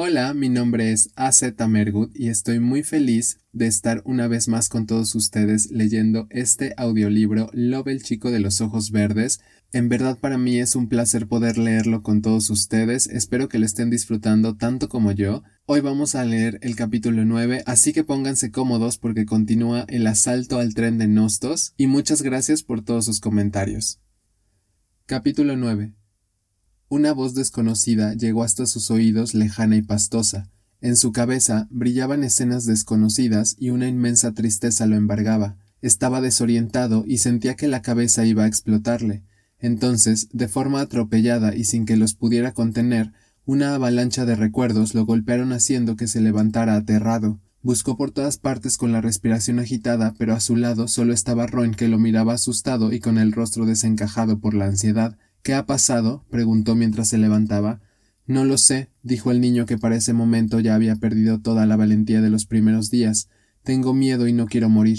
Hola, mi nombre es AZ Mergut y estoy muy feliz de estar una vez más con todos ustedes leyendo este audiolibro Love el chico de los ojos verdes. En verdad para mí es un placer poder leerlo con todos ustedes, espero que lo estén disfrutando tanto como yo. Hoy vamos a leer el capítulo 9, así que pónganse cómodos porque continúa el asalto al tren de Nostos y muchas gracias por todos sus comentarios. Capítulo 9 una voz desconocida llegó hasta sus oídos lejana y pastosa. En su cabeza brillaban escenas desconocidas y una inmensa tristeza lo embargaba. Estaba desorientado y sentía que la cabeza iba a explotarle. Entonces, de forma atropellada y sin que los pudiera contener, una avalancha de recuerdos lo golpearon haciendo que se levantara aterrado. Buscó por todas partes con la respiración agitada, pero a su lado solo estaba Roin que lo miraba asustado y con el rostro desencajado por la ansiedad. ¿Qué ha pasado? preguntó mientras se levantaba. No lo sé, dijo el niño que para ese momento ya había perdido toda la valentía de los primeros días. Tengo miedo y no quiero morir.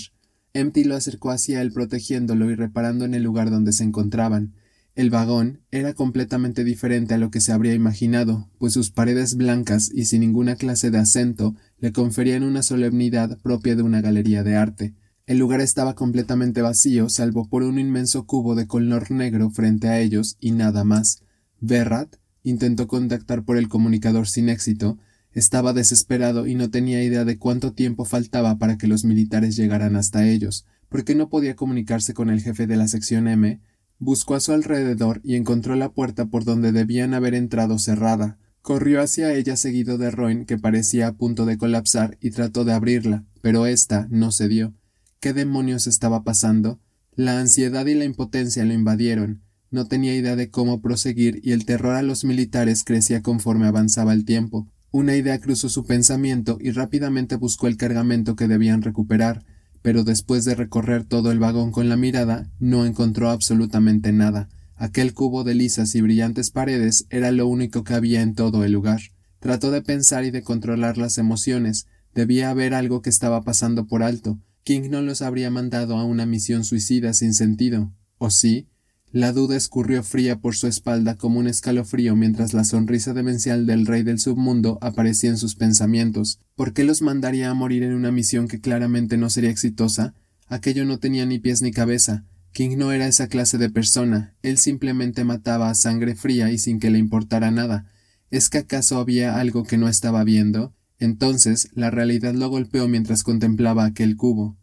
Empty lo acercó hacia él protegiéndolo y reparando en el lugar donde se encontraban. El vagón era completamente diferente a lo que se habría imaginado, pues sus paredes blancas y sin ninguna clase de acento le conferían una solemnidad propia de una galería de arte. El lugar estaba completamente vacío, salvo por un inmenso cubo de color negro frente a ellos y nada más. Berrat intentó contactar por el comunicador sin éxito, estaba desesperado y no tenía idea de cuánto tiempo faltaba para que los militares llegaran hasta ellos, porque no podía comunicarse con el jefe de la sección M. Buscó a su alrededor y encontró la puerta por donde debían haber entrado cerrada. Corrió hacia ella seguido de Roin, que parecía a punto de colapsar, y trató de abrirla, pero ésta no cedió. ¿Qué demonios estaba pasando? La ansiedad y la impotencia lo invadieron. No tenía idea de cómo proseguir y el terror a los militares crecía conforme avanzaba el tiempo. Una idea cruzó su pensamiento y rápidamente buscó el cargamento que debían recuperar, pero después de recorrer todo el vagón con la mirada, no encontró absolutamente nada. Aquel cubo de lisas y brillantes paredes era lo único que había en todo el lugar. Trató de pensar y de controlar las emociones. Debía haber algo que estaba pasando por alto, King no los habría mandado a una misión suicida sin sentido. ¿O sí? La duda escurrió fría por su espalda como un escalofrío mientras la sonrisa demencial del rey del submundo aparecía en sus pensamientos. ¿Por qué los mandaría a morir en una misión que claramente no sería exitosa? Aquello no tenía ni pies ni cabeza. King no era esa clase de persona. Él simplemente mataba a sangre fría y sin que le importara nada. ¿Es que acaso había algo que no estaba viendo? Entonces la realidad lo golpeó mientras contemplaba aquel cubo.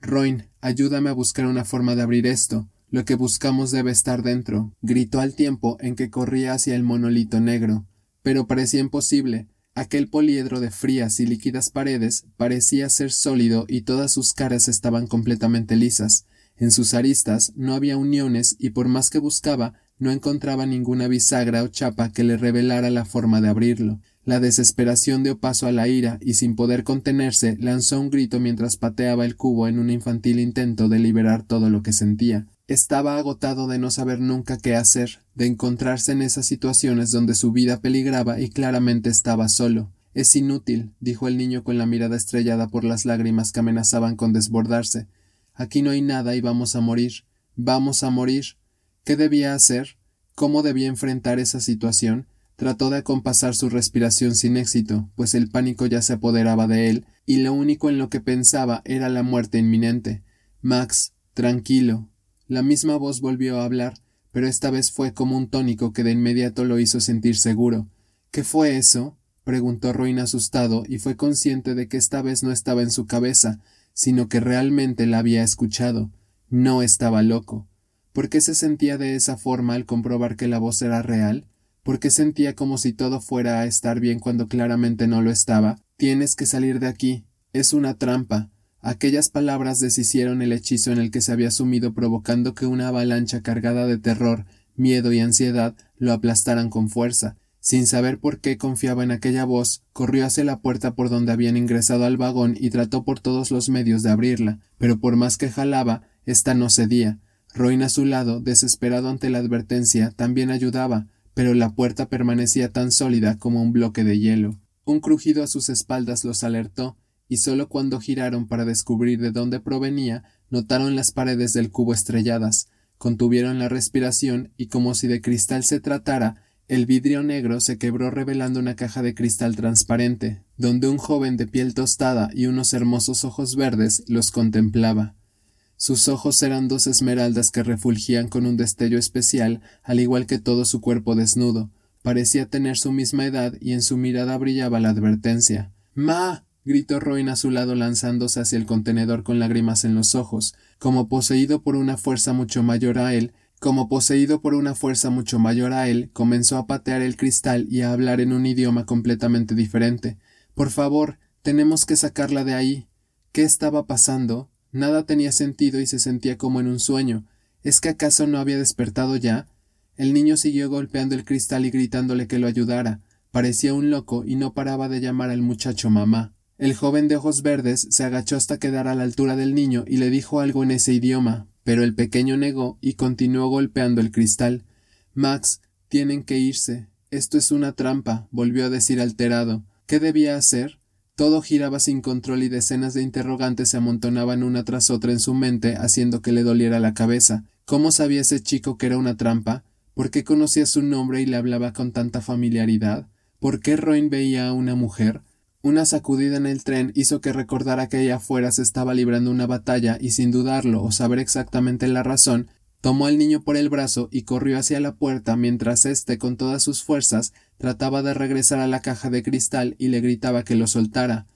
Roin, ayúdame a buscar una forma de abrir esto. Lo que buscamos debe estar dentro. gritó al tiempo en que corría hacia el monolito negro. Pero parecía imposible. Aquel poliedro de frías y líquidas paredes parecía ser sólido y todas sus caras estaban completamente lisas. En sus aristas no había uniones y por más que buscaba no encontraba ninguna bisagra o chapa que le revelara la forma de abrirlo. La desesperación dio paso a la ira y sin poder contenerse lanzó un grito mientras pateaba el cubo en un infantil intento de liberar todo lo que sentía. Estaba agotado de no saber nunca qué hacer, de encontrarse en esas situaciones donde su vida peligraba y claramente estaba solo. Es inútil, dijo el niño con la mirada estrellada por las lágrimas que amenazaban con desbordarse. Aquí no hay nada y vamos a morir. Vamos a morir. ¿Qué debía hacer? ¿Cómo debía enfrentar esa situación? Trató de acompasar su respiración sin éxito, pues el pánico ya se apoderaba de él, y lo único en lo que pensaba era la muerte inminente. Max, tranquilo. La misma voz volvió a hablar, pero esta vez fue como un tónico que de inmediato lo hizo sentir seguro. ¿Qué fue eso? preguntó Ruin asustado y fue consciente de que esta vez no estaba en su cabeza, sino que realmente la había escuchado. No estaba loco. ¿Por qué se sentía de esa forma al comprobar que la voz era real? Porque sentía como si todo fuera a estar bien cuando claramente no lo estaba. Tienes que salir de aquí. Es una trampa. Aquellas palabras deshicieron el hechizo en el que se había sumido provocando que una avalancha cargada de terror, miedo y ansiedad lo aplastaran con fuerza. Sin saber por qué confiaba en aquella voz, corrió hacia la puerta por donde habían ingresado al vagón y trató por todos los medios de abrirla, pero por más que jalaba, ésta no cedía. Roin a su lado, desesperado ante la advertencia, también ayudaba, pero la puerta permanecía tan sólida como un bloque de hielo. Un crujido a sus espaldas los alertó, y solo cuando giraron para descubrir de dónde provenía, notaron las paredes del cubo estrelladas, contuvieron la respiración y como si de cristal se tratara, El vidrio negro se quebró revelando una caja de cristal transparente, donde un joven de piel tostada y unos hermosos ojos verdes los contemplaba. Sus ojos eran dos esmeraldas que refulgían con un destello especial, al igual que todo su cuerpo desnudo. Parecía tener su misma edad y en su mirada brillaba la advertencia. Ma. gritó Roin a su lado lanzándose hacia el contenedor con lágrimas en los ojos. Como poseído por una fuerza mucho mayor a él, como poseído por una fuerza mucho mayor a él, comenzó a patear el cristal y a hablar en un idioma completamente diferente. Por favor, tenemos que sacarla de ahí. ¿Qué estaba pasando? Nada tenía sentido y se sentía como en un sueño. ¿Es que acaso no había despertado ya? El niño siguió golpeando el cristal y gritándole que lo ayudara. Parecía un loco y no paraba de llamar al muchacho mamá. El joven de ojos verdes se agachó hasta quedar a la altura del niño y le dijo algo en ese idioma, pero el pequeño negó y continuó golpeando el cristal. Max, tienen que irse. Esto es una trampa, volvió a decir alterado. ¿Qué debía hacer? Todo giraba sin control y decenas de interrogantes se amontonaban una tras otra en su mente, haciendo que le doliera la cabeza. ¿Cómo sabía ese chico que era una trampa? ¿Por qué conocía su nombre y le hablaba con tanta familiaridad? ¿Por qué Roin veía a una mujer? Una sacudida en el tren hizo que recordara que allá afuera se estaba librando una batalla y sin dudarlo o saber exactamente la razón, tomó al niño por el brazo y corrió hacia la puerta mientras éste con todas sus fuerzas trataba de regresar a la caja de cristal y le gritaba que lo soltara.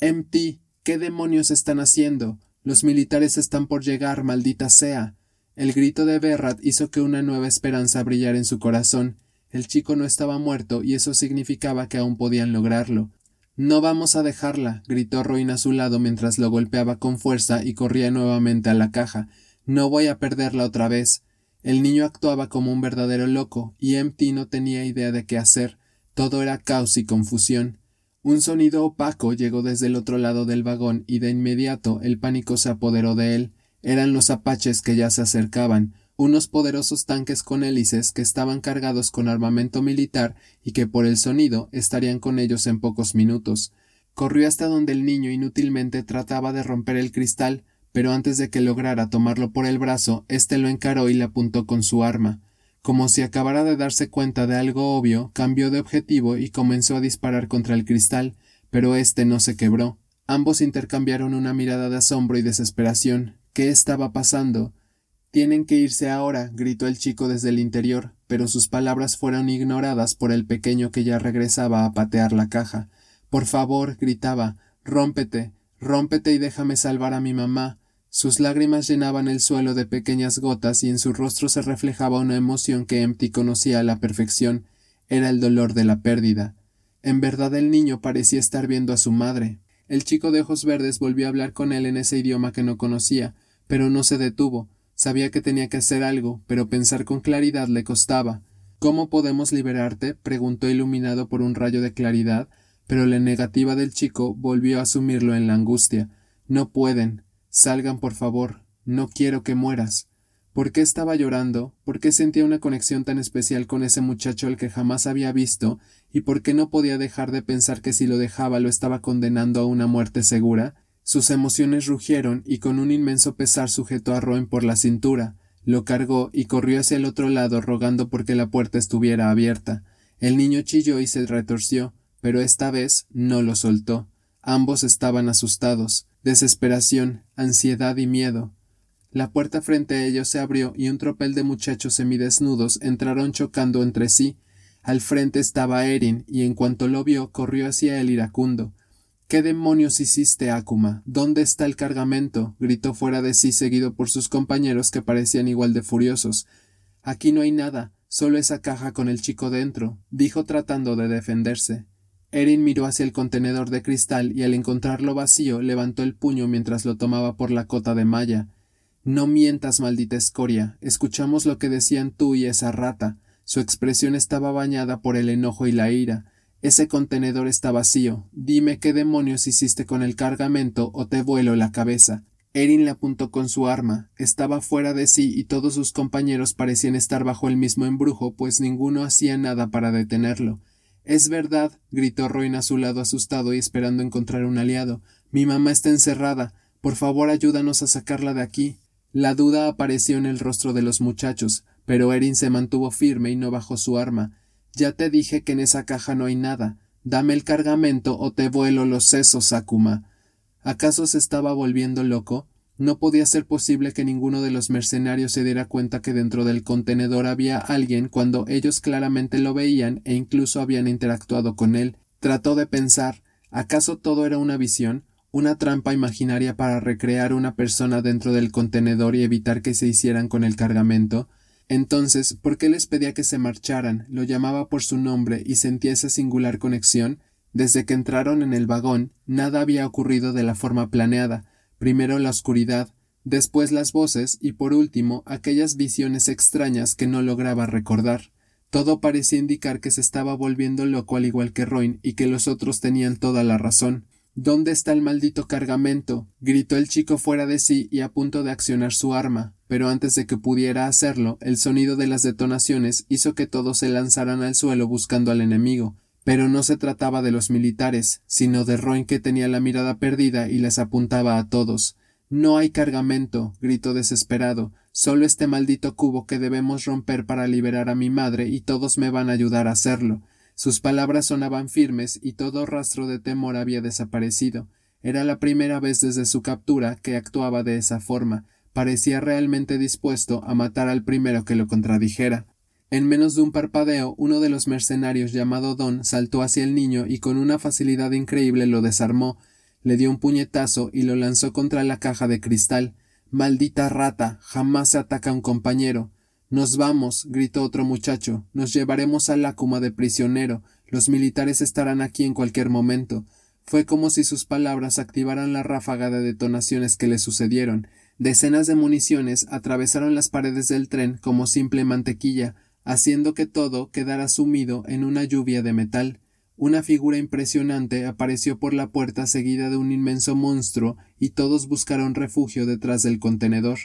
MT. ¿Qué demonios están haciendo? Los militares están por llegar, maldita sea. El grito de Berrat hizo que una nueva esperanza brillara en su corazón. El chico no estaba muerto y eso significaba que aún podían lograrlo. No vamos a dejarla, gritó Roin a su lado mientras lo golpeaba con fuerza y corría nuevamente a la caja. No voy a perderla otra vez. El niño actuaba como un verdadero loco, y Empty no tenía idea de qué hacer. Todo era caos y confusión. Un sonido opaco llegó desde el otro lado del vagón y de inmediato el pánico se apoderó de él. Eran los apaches que ya se acercaban unos poderosos tanques con hélices que estaban cargados con armamento militar y que por el sonido estarían con ellos en pocos minutos. Corrió hasta donde el niño inútilmente trataba de romper el cristal, pero antes de que lograra tomarlo por el brazo, éste lo encaró y le apuntó con su arma. Como si acabara de darse cuenta de algo obvio, cambió de objetivo y comenzó a disparar contra el cristal, pero éste no se quebró. Ambos intercambiaron una mirada de asombro y desesperación. ¿Qué estaba pasando? Tienen que irse ahora, gritó el chico desde el interior, pero sus palabras fueron ignoradas por el pequeño que ya regresaba a patear la caja. Por favor, gritaba, rómpete, rómpete y déjame salvar a mi mamá. Sus lágrimas llenaban el suelo de pequeñas gotas y en su rostro se reflejaba una emoción que Empty conocía a la perfección. Era el dolor de la pérdida. En verdad el niño parecía estar viendo a su madre. El chico de ojos verdes volvió a hablar con él en ese idioma que no conocía, pero no se detuvo. Sabía que tenía que hacer algo, pero pensar con claridad le costaba. ¿Cómo podemos liberarte? preguntó iluminado por un rayo de claridad, pero la negativa del chico volvió a sumirlo en la angustia. No pueden. Salgan, por favor. No quiero que mueras. ¿Por qué estaba llorando? ¿Por qué sentía una conexión tan especial con ese muchacho al que jamás había visto? ¿Y por qué no podía dejar de pensar que si lo dejaba lo estaba condenando a una muerte segura? Sus emociones rugieron y con un inmenso pesar sujetó a Roen por la cintura, lo cargó y corrió hacia el otro lado rogando porque la puerta estuviera abierta. El niño chilló y se retorció, pero esta vez no lo soltó. Ambos estaban asustados, desesperación, ansiedad y miedo. La puerta frente a ellos se abrió y un tropel de muchachos semidesnudos entraron chocando entre sí. Al frente estaba Erin, y en cuanto lo vio corrió hacia él iracundo. ¿Qué demonios hiciste, Akuma? ¿Dónde está el cargamento? gritó fuera de sí seguido por sus compañeros que parecían igual de furiosos. Aquí no hay nada, solo esa caja con el chico dentro, dijo tratando de defenderse. Erin miró hacia el contenedor de cristal y al encontrarlo vacío levantó el puño mientras lo tomaba por la cota de malla. No mientas, maldita escoria. Escuchamos lo que decían tú y esa rata. Su expresión estaba bañada por el enojo y la ira. Ese contenedor está vacío. Dime qué demonios hiciste con el cargamento o te vuelo la cabeza. Erin le apuntó con su arma. Estaba fuera de sí y todos sus compañeros parecían estar bajo el mismo embrujo, pues ninguno hacía nada para detenerlo. Es verdad, gritó Roin a su lado asustado y esperando encontrar un aliado. Mi mamá está encerrada. Por favor ayúdanos a sacarla de aquí. La duda apareció en el rostro de los muchachos, pero Erin se mantuvo firme y no bajó su arma. Ya te dije que en esa caja no hay nada. Dame el cargamento o te vuelo los sesos, Sakuma. ¿Acaso se estaba volviendo loco? No podía ser posible que ninguno de los mercenarios se diera cuenta que dentro del contenedor había alguien cuando ellos claramente lo veían e incluso habían interactuado con él. Trató de pensar ¿acaso todo era una visión? una trampa imaginaria para recrear una persona dentro del contenedor y evitar que se hicieran con el cargamento. Entonces, ¿por qué les pedía que se marcharan? Lo llamaba por su nombre y sentía esa singular conexión. Desde que entraron en el vagón, nada había ocurrido de la forma planeada. Primero la oscuridad, después las voces y por último aquellas visiones extrañas que no lograba recordar. Todo parecía indicar que se estaba volviendo loco al igual que Roin y que los otros tenían toda la razón. ¿Dónde está el maldito cargamento? gritó el chico fuera de sí y a punto de accionar su arma, pero antes de que pudiera hacerlo, el sonido de las detonaciones hizo que todos se lanzaran al suelo buscando al enemigo. Pero no se trataba de los militares, sino de Roin que tenía la mirada perdida y les apuntaba a todos. No hay cargamento, gritó desesperado, solo este maldito cubo que debemos romper para liberar a mi madre y todos me van a ayudar a hacerlo. Sus palabras sonaban firmes y todo rastro de temor había desaparecido. Era la primera vez desde su captura que actuaba de esa forma. Parecía realmente dispuesto a matar al primero que lo contradijera. En menos de un parpadeo, uno de los mercenarios llamado Don saltó hacia el niño y con una facilidad increíble lo desarmó, le dio un puñetazo y lo lanzó contra la caja de cristal. Maldita rata. jamás se ataca a un compañero. Nos vamos, gritó otro muchacho. Nos llevaremos a Lácuma de prisionero. Los militares estarán aquí en cualquier momento. Fue como si sus palabras activaran la ráfaga de detonaciones que le sucedieron. Decenas de municiones atravesaron las paredes del tren como simple mantequilla, haciendo que todo quedara sumido en una lluvia de metal. Una figura impresionante apareció por la puerta seguida de un inmenso monstruo y todos buscaron refugio detrás del contenedor.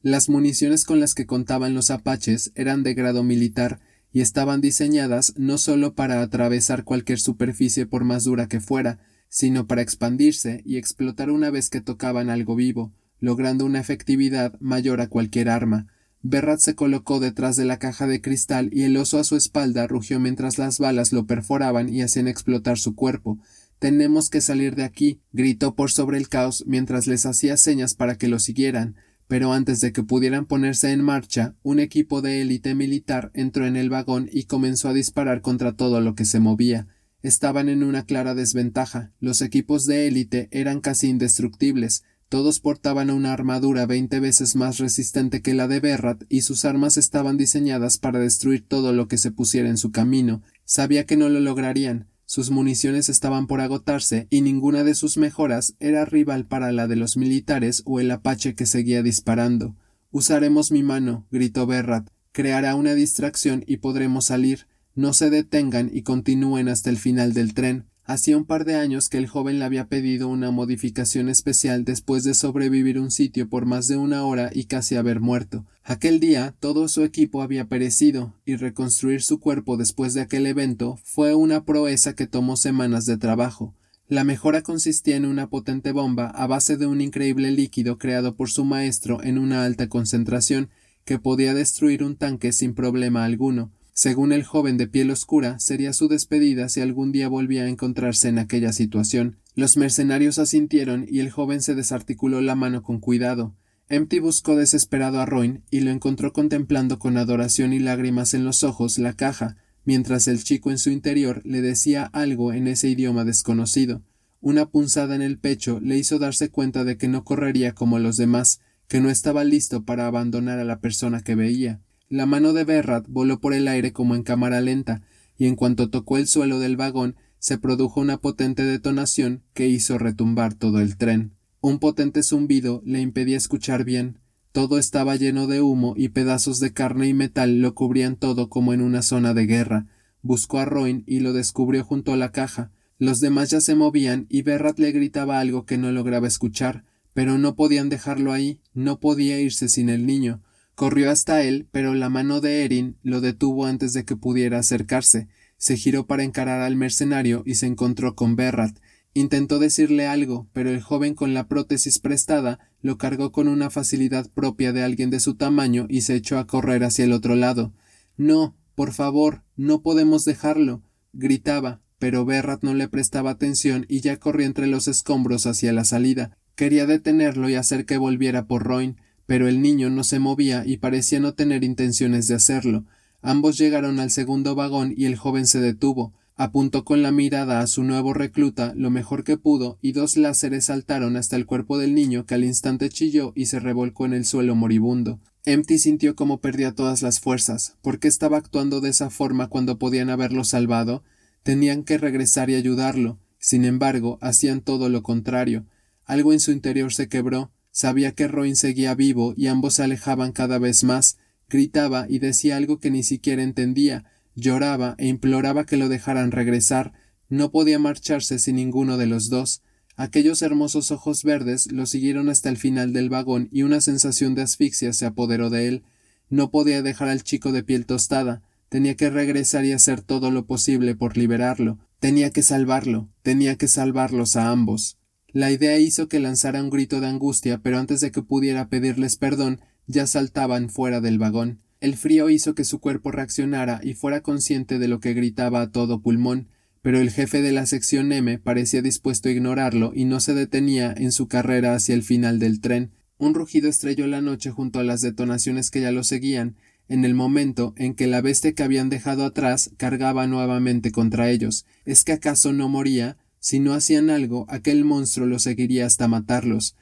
Las municiones con las que contaban los apaches eran de grado militar y estaban diseñadas no solo para atravesar cualquier superficie por más dura que fuera, sino para expandirse y explotar una vez que tocaban algo vivo, logrando una efectividad mayor a cualquier arma. Berrat se colocó detrás de la caja de cristal y el oso a su espalda rugió mientras las balas lo perforaban y hacían explotar su cuerpo. Tenemos que salir de aquí, gritó por sobre el caos mientras les hacía señas para que lo siguieran pero antes de que pudieran ponerse en marcha, un equipo de élite militar entró en el vagón y comenzó a disparar contra todo lo que se movía. Estaban en una clara desventaja. Los equipos de élite eran casi indestructibles. Todos portaban una armadura veinte veces más resistente que la de Berrat y sus armas estaban diseñadas para destruir todo lo que se pusiera en su camino. Sabía que no lo lograrían, sus municiones estaban por agotarse y ninguna de sus mejoras era rival para la de los militares o el apache que seguía disparando. Usaremos mi mano, gritó Berrat. Creará una distracción y podremos salir. No se detengan y continúen hasta el final del tren. Hacía un par de años que el joven le había pedido una modificación especial después de sobrevivir un sitio por más de una hora y casi haber muerto. Aquel día todo su equipo había perecido, y reconstruir su cuerpo después de aquel evento fue una proeza que tomó semanas de trabajo. La mejora consistía en una potente bomba a base de un increíble líquido creado por su maestro en una alta concentración que podía destruir un tanque sin problema alguno, según el joven de piel oscura, sería su despedida si algún día volvía a encontrarse en aquella situación. Los mercenarios asintieron y el joven se desarticuló la mano con cuidado. Empty buscó desesperado a Roin y lo encontró contemplando con adoración y lágrimas en los ojos la caja, mientras el chico en su interior le decía algo en ese idioma desconocido. Una punzada en el pecho le hizo darse cuenta de que no correría como los demás, que no estaba listo para abandonar a la persona que veía. La mano de Berrat voló por el aire como en cámara lenta, y en cuanto tocó el suelo del vagón se produjo una potente detonación que hizo retumbar todo el tren. Un potente zumbido le impedía escuchar bien. Todo estaba lleno de humo y pedazos de carne y metal lo cubrían todo como en una zona de guerra. Buscó a Roin y lo descubrió junto a la caja. Los demás ya se movían y Berrat le gritaba algo que no lograba escuchar, pero no podían dejarlo ahí, no podía irse sin el niño. Corrió hasta él, pero la mano de Erin lo detuvo antes de que pudiera acercarse. Se giró para encarar al mercenario y se encontró con Berrat. Intentó decirle algo, pero el joven con la prótesis prestada lo cargó con una facilidad propia de alguien de su tamaño y se echó a correr hacia el otro lado. No, Por favor, no podemos dejarlo. gritaba, pero Berrat no le prestaba atención y ya corría entre los escombros hacia la salida. Quería detenerlo y hacer que volviera por Roin, pero el niño no se movía y parecía no tener intenciones de hacerlo. Ambos llegaron al segundo vagón y el joven se detuvo. Apuntó con la mirada a su nuevo recluta lo mejor que pudo y dos láseres saltaron hasta el cuerpo del niño que al instante chilló y se revolcó en el suelo moribundo. Empty sintió como perdía todas las fuerzas. ¿Por qué estaba actuando de esa forma cuando podían haberlo salvado? Tenían que regresar y ayudarlo. Sin embargo, hacían todo lo contrario. Algo en su interior se quebró. Sabía que Roin seguía vivo y ambos se alejaban cada vez más. Gritaba y decía algo que ni siquiera entendía, Lloraba e imploraba que lo dejaran regresar. No podía marcharse sin ninguno de los dos. Aquellos hermosos ojos verdes lo siguieron hasta el final del vagón y una sensación de asfixia se apoderó de él. No podía dejar al chico de piel tostada. Tenía que regresar y hacer todo lo posible por liberarlo. Tenía que salvarlo. Tenía que salvarlos a ambos. La idea hizo que lanzara un grito de angustia, pero antes de que pudiera pedirles perdón, ya saltaban fuera del vagón. El frío hizo que su cuerpo reaccionara y fuera consciente de lo que gritaba a todo pulmón, pero el jefe de la sección M parecía dispuesto a ignorarlo y no se detenía en su carrera hacia el final del tren. Un rugido estrelló la noche junto a las detonaciones que ya lo seguían, en el momento en que la bestia que habían dejado atrás cargaba nuevamente contra ellos. ¿Es que acaso no moría? Si no hacían algo, aquel monstruo lo seguiría hasta matarlos.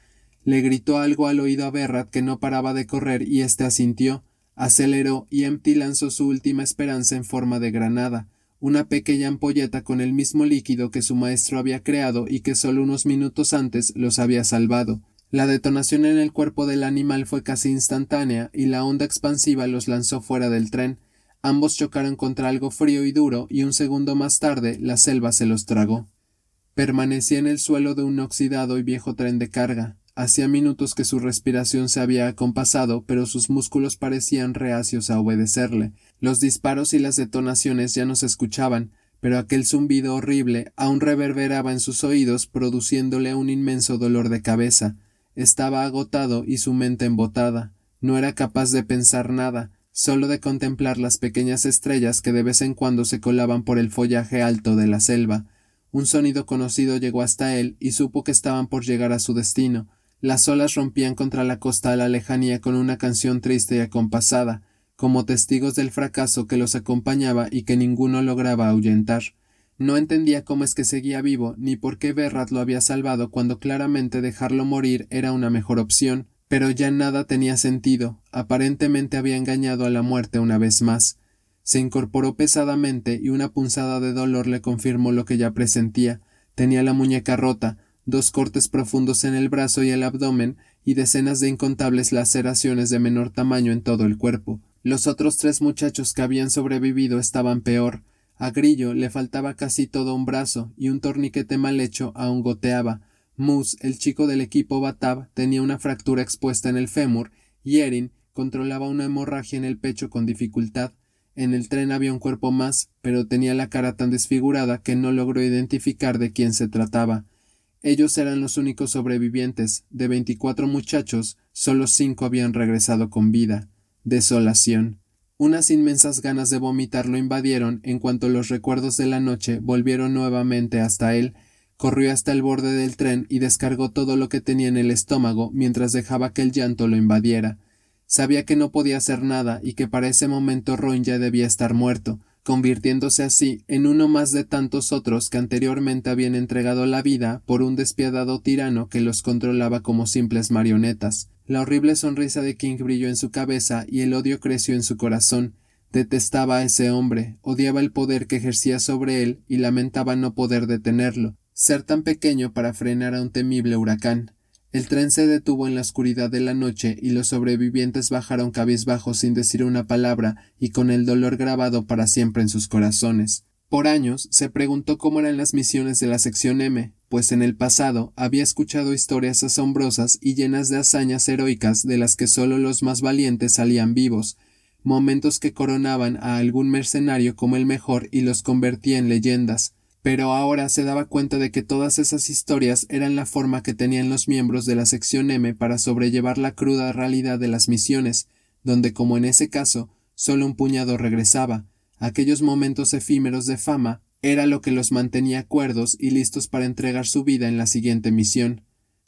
Le gritó algo al oído a Berrat que no paraba de correr y éste asintió. Aceleró y Empty lanzó su última esperanza en forma de granada, una pequeña ampolleta con el mismo líquido que su maestro había creado y que solo unos minutos antes los había salvado. La detonación en el cuerpo del animal fue casi instantánea y la onda expansiva los lanzó fuera del tren. Ambos chocaron contra algo frío y duro y un segundo más tarde la selva se los tragó. Permanecía en el suelo de un oxidado y viejo tren de carga. Hacía minutos que su respiración se había acompasado, pero sus músculos parecían reacios a obedecerle. Los disparos y las detonaciones ya no se escuchaban, pero aquel zumbido horrible aún reverberaba en sus oídos, produciéndole un inmenso dolor de cabeza. Estaba agotado y su mente embotada. No era capaz de pensar nada, solo de contemplar las pequeñas estrellas que de vez en cuando se colaban por el follaje alto de la selva. Un sonido conocido llegó hasta él y supo que estaban por llegar a su destino. Las olas rompían contra la costa a la lejanía con una canción triste y acompasada, como testigos del fracaso que los acompañaba y que ninguno lograba ahuyentar. No entendía cómo es que seguía vivo, ni por qué Berrat lo había salvado cuando claramente dejarlo morir era una mejor opción, pero ya nada tenía sentido. Aparentemente había engañado a la muerte una vez más. Se incorporó pesadamente y una punzada de dolor le confirmó lo que ya presentía. Tenía la muñeca rota, dos cortes profundos en el brazo y el abdomen y decenas de incontables laceraciones de menor tamaño en todo el cuerpo. Los otros tres muchachos que habían sobrevivido estaban peor. A Grillo le faltaba casi todo un brazo y un torniquete mal hecho aún goteaba. Moose, el chico del equipo Batab, tenía una fractura expuesta en el fémur y Erin controlaba una hemorragia en el pecho con dificultad. En el tren había un cuerpo más, pero tenía la cara tan desfigurada que no logró identificar de quién se trataba. Ellos eran los únicos sobrevivientes. De veinticuatro muchachos, solo cinco habían regresado con vida. Desolación. Unas inmensas ganas de vomitar lo invadieron en cuanto los recuerdos de la noche volvieron nuevamente hasta él. Corrió hasta el borde del tren y descargó todo lo que tenía en el estómago mientras dejaba que el llanto lo invadiera. Sabía que no podía hacer nada y que para ese momento Roin ya debía estar muerto, convirtiéndose así en uno más de tantos otros que anteriormente habían entregado la vida por un despiadado tirano que los controlaba como simples marionetas. La horrible sonrisa de King brilló en su cabeza y el odio creció en su corazón. Detestaba a ese hombre, odiaba el poder que ejercía sobre él y lamentaba no poder detenerlo, ser tan pequeño para frenar a un temible huracán. El tren se detuvo en la oscuridad de la noche y los sobrevivientes bajaron cabizbajos sin decir una palabra y con el dolor grabado para siempre en sus corazones. Por años se preguntó cómo eran las misiones de la sección M, pues en el pasado había escuchado historias asombrosas y llenas de hazañas heroicas de las que solo los más valientes salían vivos, momentos que coronaban a algún mercenario como el mejor y los convertía en leyendas pero ahora se daba cuenta de que todas esas historias eran la forma que tenían los miembros de la sección M para sobrellevar la cruda realidad de las misiones, donde como en ese caso solo un puñado regresaba. Aquellos momentos efímeros de fama era lo que los mantenía cuerdos y listos para entregar su vida en la siguiente misión.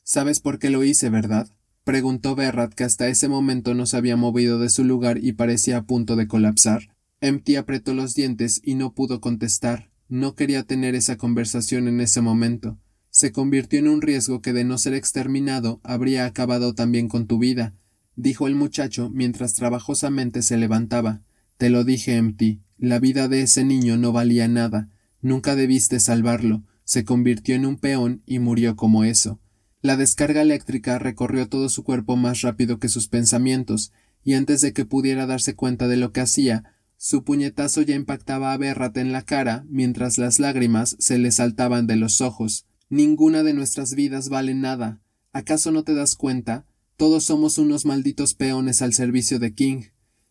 ¿Sabes por qué lo hice, verdad? preguntó Berrat, que hasta ese momento no se había movido de su lugar y parecía a punto de colapsar. Empty apretó los dientes y no pudo contestar. No quería tener esa conversación en ese momento. Se convirtió en un riesgo que de no ser exterminado habría acabado también con tu vida, dijo el muchacho mientras trabajosamente se levantaba. Te lo dije, Empty. La vida de ese niño no valía nada. Nunca debiste salvarlo. Se convirtió en un peón y murió como eso. La descarga eléctrica recorrió todo su cuerpo más rápido que sus pensamientos, y antes de que pudiera darse cuenta de lo que hacía, su puñetazo ya impactaba a Berrat en la cara, mientras las lágrimas se le saltaban de los ojos. Ninguna de nuestras vidas vale nada. ¿Acaso no te das cuenta? Todos somos unos malditos peones al servicio de King.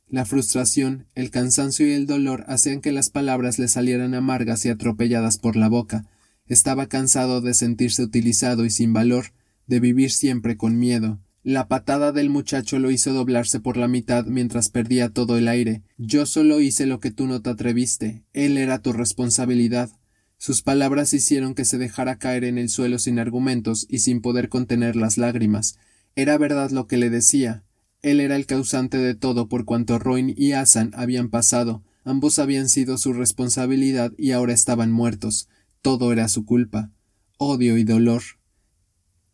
La frustración, el cansancio y el dolor hacían que las palabras le salieran amargas y atropelladas por la boca. Estaba cansado de sentirse utilizado y sin valor, de vivir siempre con miedo. La patada del muchacho lo hizo doblarse por la mitad mientras perdía todo el aire. Yo solo hice lo que tú no te atreviste. Él era tu responsabilidad. Sus palabras hicieron que se dejara caer en el suelo sin argumentos y sin poder contener las lágrimas. Era verdad lo que le decía. Él era el causante de todo por cuanto Roin y Asan habían pasado. Ambos habían sido su responsabilidad y ahora estaban muertos. Todo era su culpa. Odio y dolor.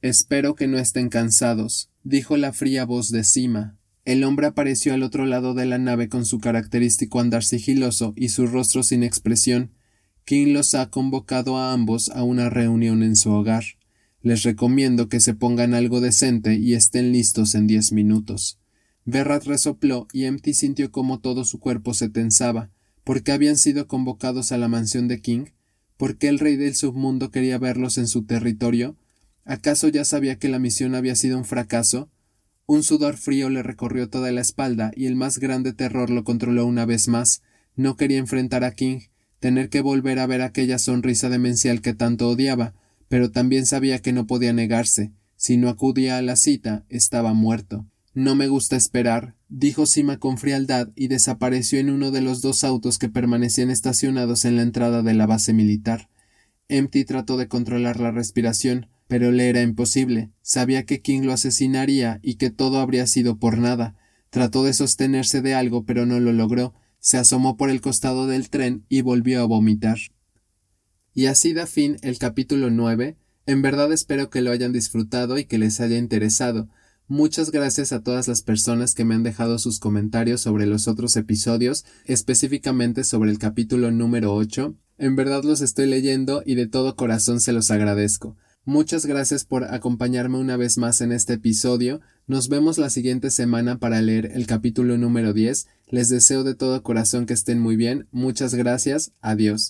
Espero que no estén cansados, dijo la fría voz de Sima. El hombre apareció al otro lado de la nave con su característico andar sigiloso y su rostro sin expresión. King los ha convocado a ambos a una reunión en su hogar. Les recomiendo que se pongan algo decente y estén listos en diez minutos. Berrat resopló y Empty sintió como todo su cuerpo se tensaba. ¿Por qué habían sido convocados a la mansión de King? ¿Por qué el rey del submundo quería verlos en su territorio? ¿Acaso ya sabía que la misión había sido un fracaso? Un sudor frío le recorrió toda la espalda y el más grande terror lo controló una vez más. No quería enfrentar a King, tener que volver a ver aquella sonrisa demencial que tanto odiaba, pero también sabía que no podía negarse. Si no acudía a la cita, estaba muerto. No me gusta esperar, dijo Sima con frialdad y desapareció en uno de los dos autos que permanecían estacionados en la entrada de la base militar. Empty trató de controlar la respiración, pero le era imposible. Sabía que King lo asesinaría y que todo habría sido por nada. Trató de sostenerse de algo, pero no lo logró. Se asomó por el costado del tren y volvió a vomitar. Y así da fin el capítulo 9. En verdad espero que lo hayan disfrutado y que les haya interesado. Muchas gracias a todas las personas que me han dejado sus comentarios sobre los otros episodios, específicamente sobre el capítulo número 8. En verdad los estoy leyendo y de todo corazón se los agradezco. Muchas gracias por acompañarme una vez más en este episodio. Nos vemos la siguiente semana para leer el capítulo número 10. Les deseo de todo corazón que estén muy bien. Muchas gracias. Adiós.